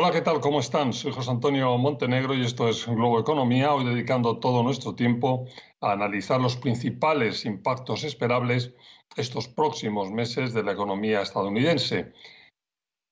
Hola, ¿qué tal? ¿Cómo están? Soy José Antonio Montenegro y esto es Globo Economía, hoy dedicando todo nuestro tiempo a analizar los principales impactos esperables estos próximos meses de la economía estadounidense.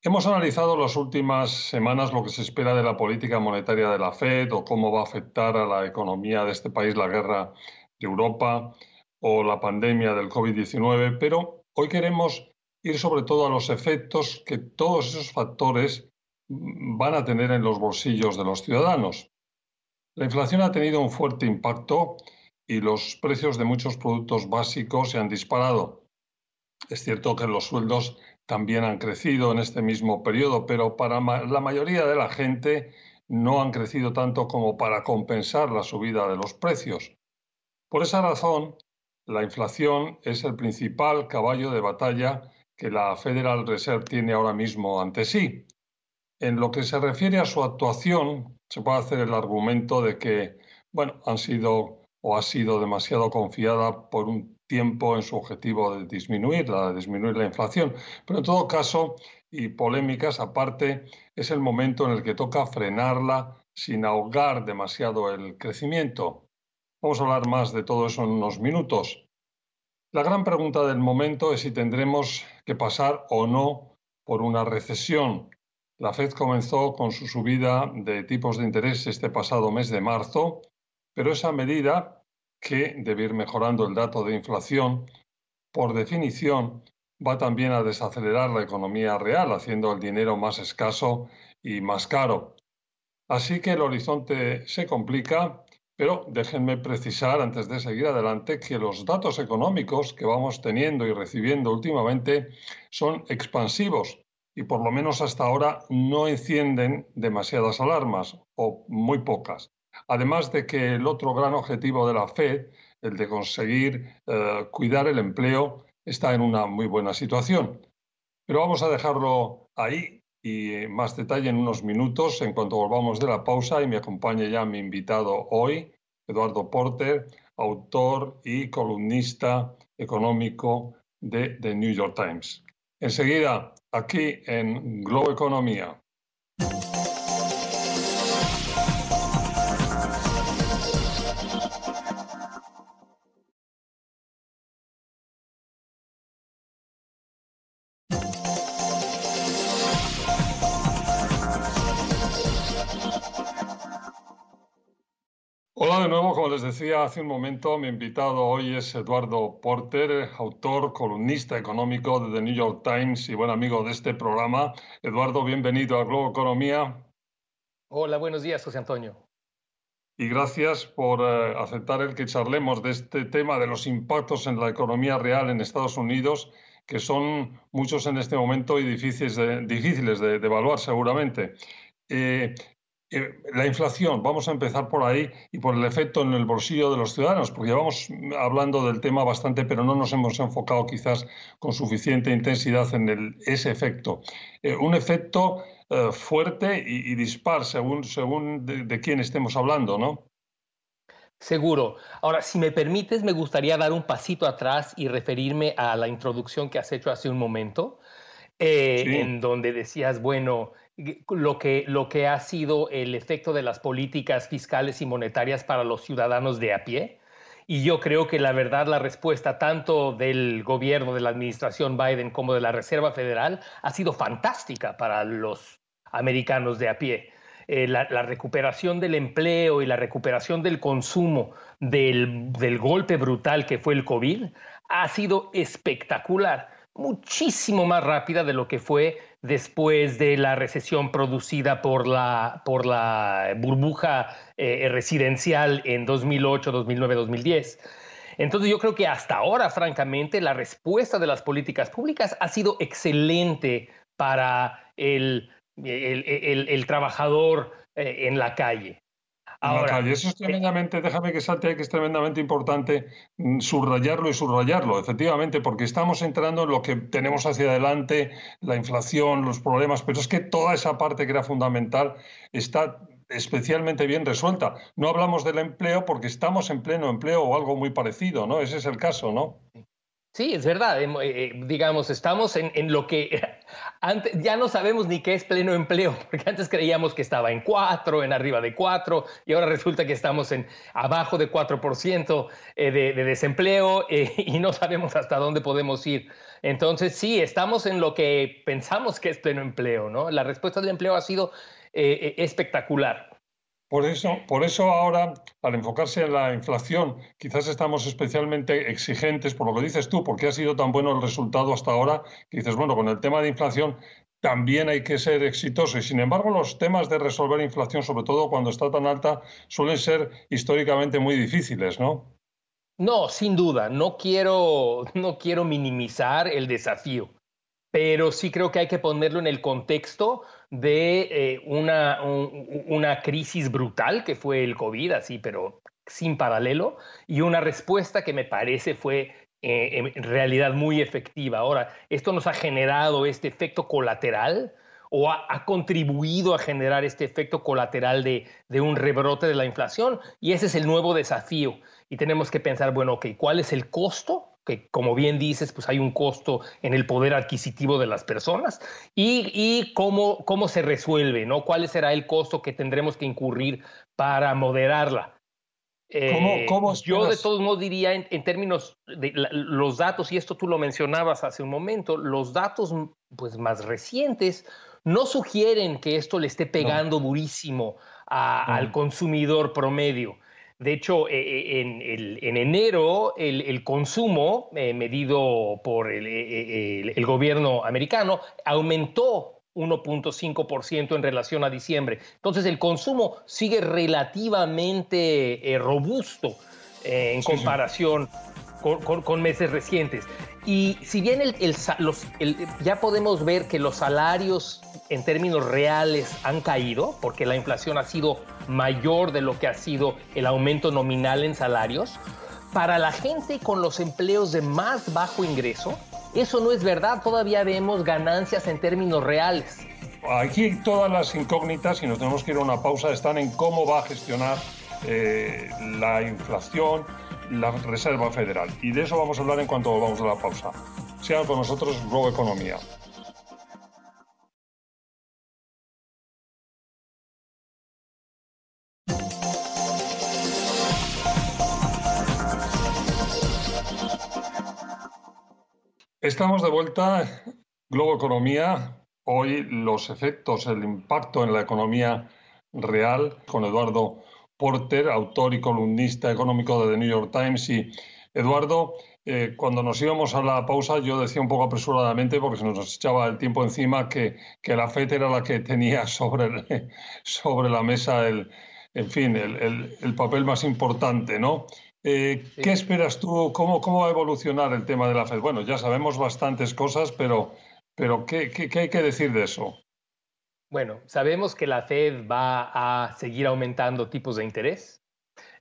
Hemos analizado las últimas semanas lo que se espera de la política monetaria de la Fed o cómo va a afectar a la economía de este país la guerra de Europa o la pandemia del COVID-19, pero hoy queremos ir sobre todo a los efectos que todos esos factores van a tener en los bolsillos de los ciudadanos. La inflación ha tenido un fuerte impacto y los precios de muchos productos básicos se han disparado. Es cierto que los sueldos también han crecido en este mismo periodo, pero para la mayoría de la gente no han crecido tanto como para compensar la subida de los precios. Por esa razón, la inflación es el principal caballo de batalla que la Federal Reserve tiene ahora mismo ante sí. En lo que se refiere a su actuación, se puede hacer el argumento de que, bueno, han sido o ha sido demasiado confiada por un tiempo en su objetivo de disminuir, de disminuir la inflación. Pero en todo caso, y polémicas aparte, es el momento en el que toca frenarla sin ahogar demasiado el crecimiento. Vamos a hablar más de todo eso en unos minutos. La gran pregunta del momento es si tendremos que pasar o no por una recesión. La Fed comenzó con su subida de tipos de interés este pasado mes de marzo, pero esa medida, que debe ir mejorando el dato de inflación, por definición va también a desacelerar la economía real, haciendo el dinero más escaso y más caro. Así que el horizonte se complica, pero déjenme precisar antes de seguir adelante que los datos económicos que vamos teniendo y recibiendo últimamente son expansivos y por lo menos hasta ahora no encienden demasiadas alarmas o muy pocas. Además de que el otro gran objetivo de la Fed, el de conseguir eh, cuidar el empleo, está en una muy buena situación. Pero vamos a dejarlo ahí y más detalle en unos minutos en cuanto volvamos de la pausa y me acompañe ya mi invitado hoy, Eduardo Porter, autor y columnista económico de The New York Times. Enseguida aquí en Globo Economía. Hola de nuevo, como les decía hace un momento, mi invitado hoy es Eduardo Porter, autor, columnista económico de The New York Times y buen amigo de este programa. Eduardo, bienvenido a Globo Economía. Hola, buenos días, José Antonio. Y gracias por eh, aceptar el que charlemos de este tema de los impactos en la economía real en Estados Unidos, que son muchos en este momento y difíciles de, difíciles de, evaluar seguramente. Eh, eh, la inflación, vamos a empezar por ahí y por el efecto en el bolsillo de los ciudadanos, porque llevamos hablando del tema bastante, pero no nos hemos enfocado quizás con suficiente intensidad en ese efecto. Eh, un efecto eh, fuerte y, dispar según, según de, quién estemos hablando, ¿no? Seguro. Ahora, si me permites, me gustaría dar un pasito atrás y referirme a la introducción que has hecho hace un momento, en donde decías, bueno, lo que, lo que ha sido el efecto de las políticas fiscales y monetarias para los ciudadanos de a pie. Y yo creo que la verdad, la respuesta tanto del gobierno, de la administración Biden como de la Reserva Federal ha sido fantástica para los americanos de a pie. Eh, la, recuperación del empleo y la recuperación del consumo del, del golpe brutal que fue el COVID ha sido espectacular, muchísimo más rápida de lo que fue después de la recesión producida por la, por la burbuja eh, residencial en 2008, 2009, 2010. Entonces yo creo que hasta ahora, francamente, la respuesta de las políticas públicas ha sido excelente para el, el trabajador eh, en la calle. Ahora, eso es eh, tremendamente, déjame que salte que es tremendamente importante mm, subrayarlo y subrayarlo, efectivamente, porque estamos entrando en lo que tenemos hacia adelante, la inflación, los problemas, pero es que toda esa parte que era fundamental está especialmente bien resuelta. No hablamos del empleo porque estamos en pleno empleo o algo muy parecido, ¿no? Ese es el caso, ¿no? Sí, es verdad. Eh, digamos, estamos en, en, lo que ya no sabemos ni qué es pleno empleo, porque antes creíamos que estaba en 4, en arriba de 4, y ahora resulta que estamos en abajo de 4% eh, de, de, desempleo eh, y no sabemos hasta dónde podemos ir. Entonces, sí, estamos en lo que pensamos que es pleno empleo, ¿no? La respuesta del empleo ha sido eh, espectacular. Por eso, por eso ahora, al enfocarse en la inflación, quizás estamos especialmente exigentes, por lo que dices tú, porque ha sido tan bueno el resultado hasta ahora, que dices, bueno, con el tema de inflación también hay que ser exitoso. Y sin embargo, los temas de resolver inflación, sobre todo cuando está tan alta, suelen ser históricamente muy difíciles, ¿no? No, sin duda. No quiero, no quiero minimizar el desafío pero sí creo que hay que ponerlo en el contexto de eh, una, crisis brutal que fue el COVID, así, pero sin paralelo, y una respuesta que me parece fue eh, en realidad muy efectiva. Ahora, esto nos ha generado este efecto colateral o ha, contribuido a generar este efecto colateral de, de, un rebrote de la inflación, y ese es el nuevo desafío. Y tenemos que pensar, bueno, ok, ¿cuál es el costo que como bien dices, pues hay un costo en el poder adquisitivo de las personas y, cómo, cómo se resuelve, ¿no? ¿Cuál será el costo que tendremos que incurrir para moderarla? Eh, ¿Cómo, yo de todos modos diría en, términos de los datos, y esto tú lo mencionabas hace un momento, los datos pues, más recientes no sugieren que esto le esté pegando durísimo al consumidor promedio. De hecho, eh, eh, en, enero el, consumo eh, medido por el, gobierno americano aumentó 1.5% en relación a diciembre. Entonces el consumo sigue relativamente robusto en comparación Con, meses recientes. Y si bien ya podemos ver que los salarios en términos reales han caído, porque la inflación ha sido mayor de lo que ha sido el aumento nominal en salarios, para la gente con los empleos de más bajo ingreso, eso no es verdad, todavía vemos ganancias en términos reales. Aquí todas las incógnitas, y nos tenemos que ir a una pausa, están en cómo va a gestionar eh, la inflación la Reserva Federal. Y de eso vamos a hablar en cuanto vamos a la pausa. Sean con nosotros Globo Economía. Estamos de vuelta, Globo Economía. Hoy los efectos, el impacto en la economía real con Eduardo Porter, autor y columnista económico de The New York Times. Y Eduardo, eh, cuando nos íbamos a la pausa, yo decía un poco apresuradamente, porque se nos echaba el tiempo encima, que, que la FED era la que tenía sobre, sobre la mesa el, en fin, el, el papel más importante, ¿no? Eh, ¿Qué esperas tú? ¿Cómo, ¿Cómo va a evolucionar el tema de la Fed? Bueno, ya sabemos bastantes cosas, pero, pero ¿qué, qué, hay que decir de eso? Bueno, sabemos que la Fed va a seguir aumentando tipos de interés.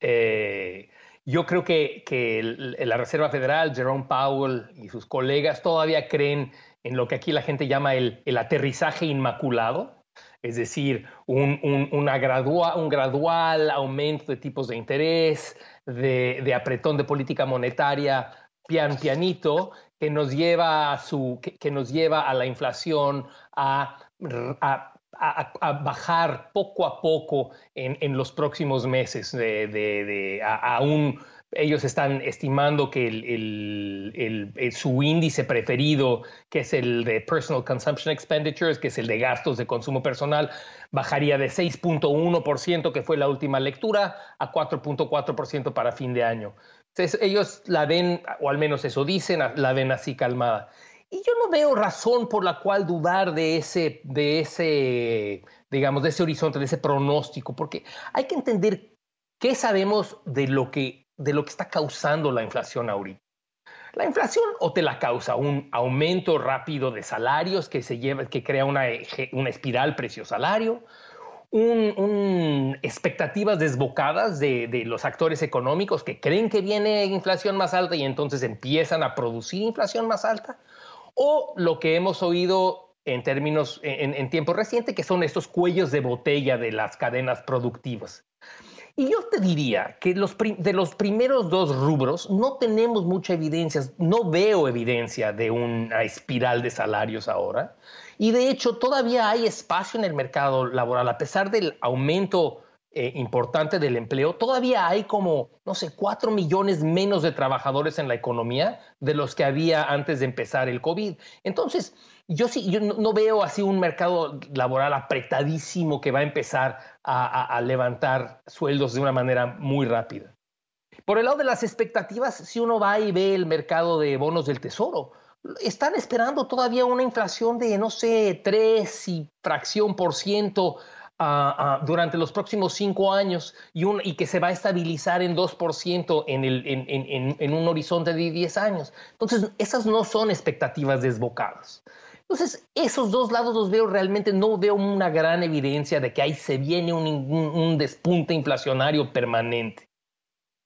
Eh, yo creo que, que, la Reserva Federal, Jerome Powell y sus colegas todavía creen en lo que aquí la gente llama el, el aterrizaje inmaculado, es decir, un, un, una un gradual aumento de tipos de interés, de, apretón de política monetaria pian pianito que nos lleva a, su, que, nos lleva a la inflación a, a, bajar poco a poco en, en los próximos meses de, de, a, un ellos están estimando que el, su índice preferido, que es el de Personal Consumption Expenditures, que es el de gastos de consumo personal, bajaría de 6.1%, que fue la última lectura, a 4.4% para fin de año. Entonces, ellos la ven, o al menos eso dicen, la ven así calmada. Y yo no veo razón por la cual dudar de ese, de ese, digamos, de ese horizonte, de ese pronóstico, porque hay que entender qué sabemos de lo que de lo que está causando la inflación ahorita. La inflación o te la causa un aumento rápido de salarios que, se lleva, que crea una, una espiral precio-salario, un, expectativas desbocadas de, de, los actores económicos que creen que viene inflación más alta y entonces empiezan a producir inflación más alta, o lo que hemos oído en términos en, en tiempo reciente, que son estos cuellos de botella de las cadenas productivas. Y yo te diría que los de los primeros dos rubros no tenemos mucha evidencia, no veo evidencia de una espiral de salarios ahora. Y de hecho todavía hay espacio en el mercado laboral, a pesar del aumento eh, importante del empleo, todavía hay como, no sé, cuatro millones menos de trabajadores en la economía de los que había antes de empezar el COVID. Entonces, yo sí, yo no, veo así un mercado laboral apretadísimo que va a empezar a, levantar sueldos de una manera muy rápida. Por el lado de las expectativas, si uno va y ve el mercado de bonos del tesoro, están esperando todavía una inflación de, no sé, 3 y fracción por ciento durante los próximos cinco años y, y, que se va a estabilizar en 2% en, el, en, en, un horizonte de 10 años. Entonces, esas no son expectativas desbocadas. Entonces, esos dos lados los veo realmente, no veo una gran evidencia de que ahí se viene un, un despunte inflacionario permanente.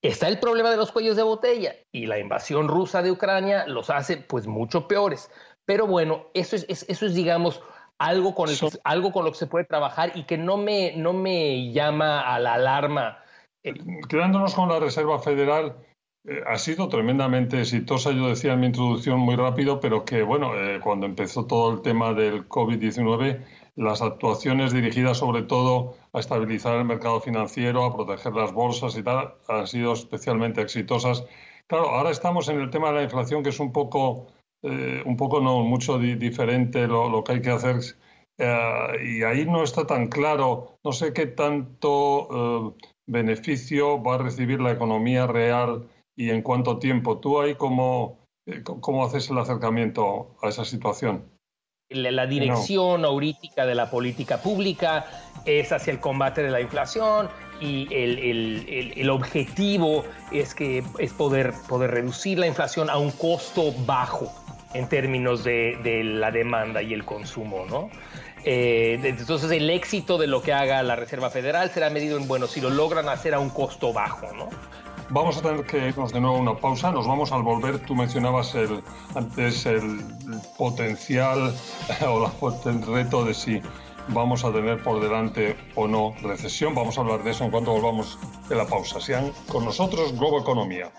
Está el problema de los cuellos de botella y la invasión rusa de Ucrania los hace pues mucho peores. Pero bueno, eso es, eso es digamos, algo con, algo con lo que se puede trabajar y que no me, no me llama a la alarma. Eh, quedándonos con la Reserva Federal, eh, ha sido tremendamente exitosa, yo decía en mi introducción muy rápido, pero que bueno, eh, cuando empezó todo el tema del COVID-19, las actuaciones dirigidas sobre todo a estabilizar el mercado financiero, a proteger las bolsas y tal, han sido especialmente exitosas. Claro, ahora estamos en el tema de la inflación, que es un poco eh, un poco no mucho diferente lo, que hay que hacer eh, y ahí no está tan claro, no sé qué tanto eh, beneficio va a recibir la economía real y en cuánto tiempo. ¿Tú ahí cómo, cómo haces el acercamiento a esa situación? La, dirección no. de la política pública es hacia el combate de la inflación y el, el, el, objetivo es, que, es poder, poder reducir la inflación a un costo bajo en términos de, la demanda y el consumo, ¿no? Eh, entonces el éxito de lo que haga la Reserva Federal será medido en, bueno, si lo logran hacer a un costo bajo, ¿no? Vamos a tener que irnos de nuevo a una pausa. Nos vamos al volver. Tú mencionabas el, antes el potencial o el reto de si vamos a tener por delante o no recesión. Vamos a hablar de eso en cuanto volvamos de la pausa. Sean con nosotros Globo Economía.